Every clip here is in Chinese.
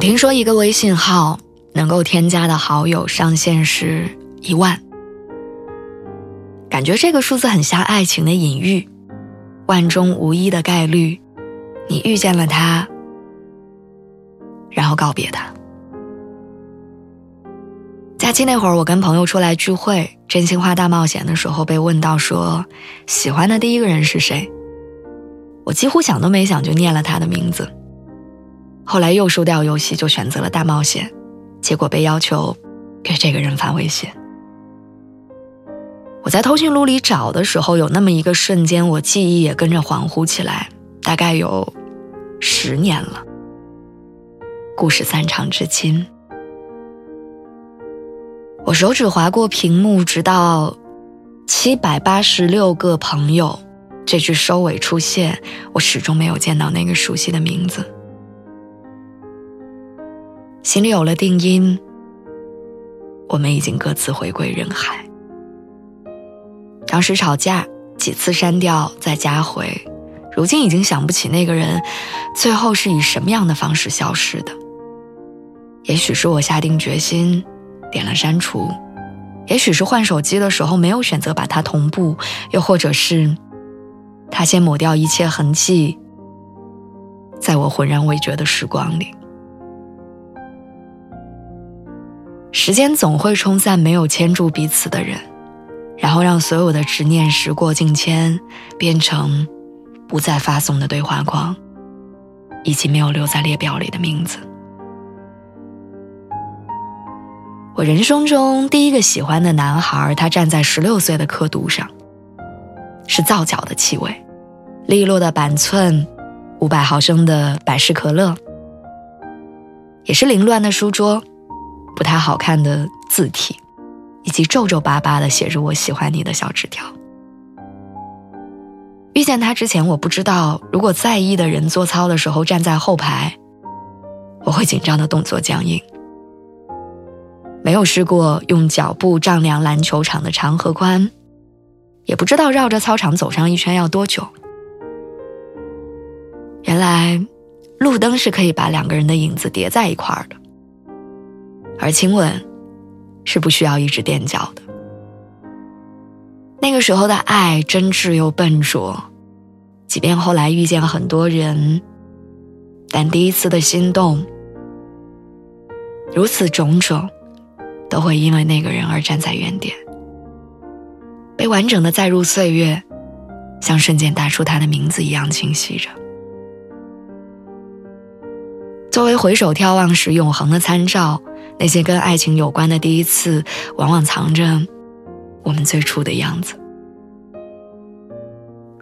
我听说一个微信号能够添加的好友上限是一万，感觉这个数字很像爱情的隐喻，万中无一的概率，你遇见了他，然后告别他。假期那会儿，我跟朋友出来聚会，真心话大冒险的时候被问到说喜欢的第一个人是谁，我几乎想都没想就念了他的名字。后来又输掉游戏，就选择了大冒险，结果被要求给这个人发微信。我在通讯录里找的时候，有那么一个瞬间，我记忆也跟着恍惚起来，大概有十年了。故事散场至今，我手指划过屏幕，直到七百八十六个朋友这句收尾出现，我始终没有见到那个熟悉的名字。心里有了定音，我们已经各自回归人海。当时吵架，几次删掉再加回，如今已经想不起那个人最后是以什么样的方式消失的。也许是我下定决心点了删除，也许是换手机的时候没有选择把它同步，又或者是他先抹掉一切痕迹，在我浑然未觉的时光里。时间总会冲散没有牵住彼此的人，然后让所有的执念时过境迁，变成不再发送的对话框，以及没有留在列表里的名字。我人生中第一个喜欢的男孩，他站在十六岁的刻度上，是皂角的气味，利落的板寸，五百毫升的百事可乐，也是凌乱的书桌。不太好看的字体，以及皱皱巴巴的写着“我喜欢你”的小纸条。遇见他之前，我不知道如果在意的人做操的时候站在后排，我会紧张的动作僵硬。没有试过用脚步丈量篮球场的长和宽，也不知道绕着操场走上一圈要多久。原来，路灯是可以把两个人的影子叠在一块儿的。而亲吻，是不需要一直踮脚的。那个时候的爱真挚又笨拙，即便后来遇见了很多人，但第一次的心动，如此种种，都会因为那个人而站在原点，被完整的载入岁月，像瞬间打出他的名字一样清晰着。作为回首眺望时永恒的参照。那些跟爱情有关的第一次，往往藏着我们最初的样子。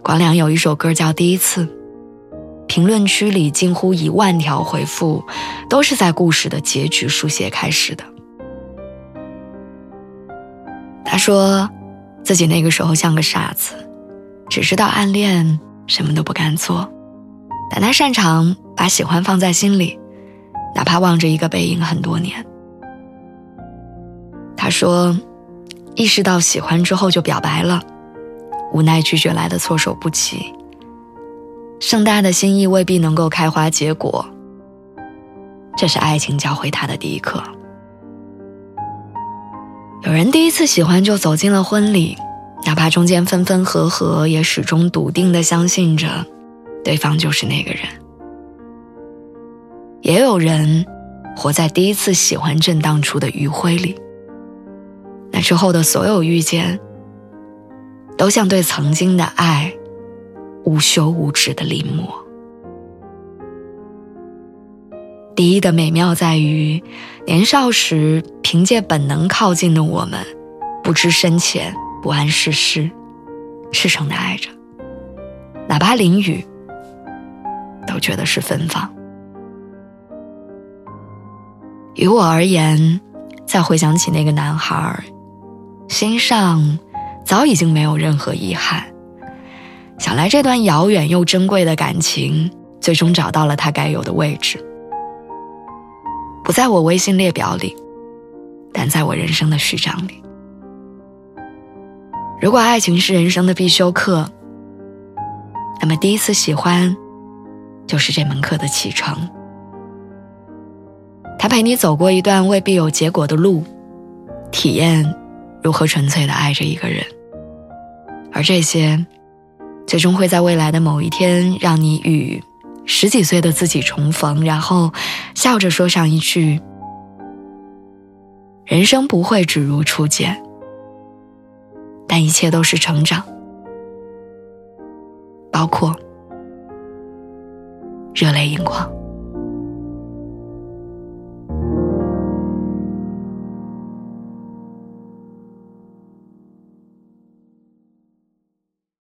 光良有一首歌叫《第一次》，评论区里近乎一万条回复，都是在故事的结局书写开始的。他说，自己那个时候像个傻子，只知道暗恋，什么都不敢做，但他擅长把喜欢放在心里，哪怕望着一个背影很多年。他说：“意识到喜欢之后就表白了，无奈拒绝来的措手不及。盛大的心意未必能够开花结果。这是爱情教会他的第一课。有人第一次喜欢就走进了婚礼，哪怕中间分分合合，也始终笃定的相信着，对方就是那个人。也有人活在第一次喜欢震荡出的余晖里。”那之后的所有遇见，都像对曾经的爱，无休无止的临摹。第一的美妙在于，年少时凭借本能靠近的我们，不知深浅，不谙世事，赤诚的爱着，哪怕淋雨，都觉得是芬芳。于我而言，再回想起那个男孩，心上早已经没有任何遗憾。想来这段遥远又珍贵的感情，最终找到了它该有的位置，不在我微信列表里，但在我人生的序章里。如果爱情是人生的必修课，那么第一次喜欢，就是这门课的启程。他陪你走过一段未必有结果的路，体验如何纯粹的爱着一个人，而这些，最终会在未来的某一天，让你与十几岁的自己重逢，然后笑着说上一句：“人生不会只如初见，但一切都是成长，包括热泪盈眶。”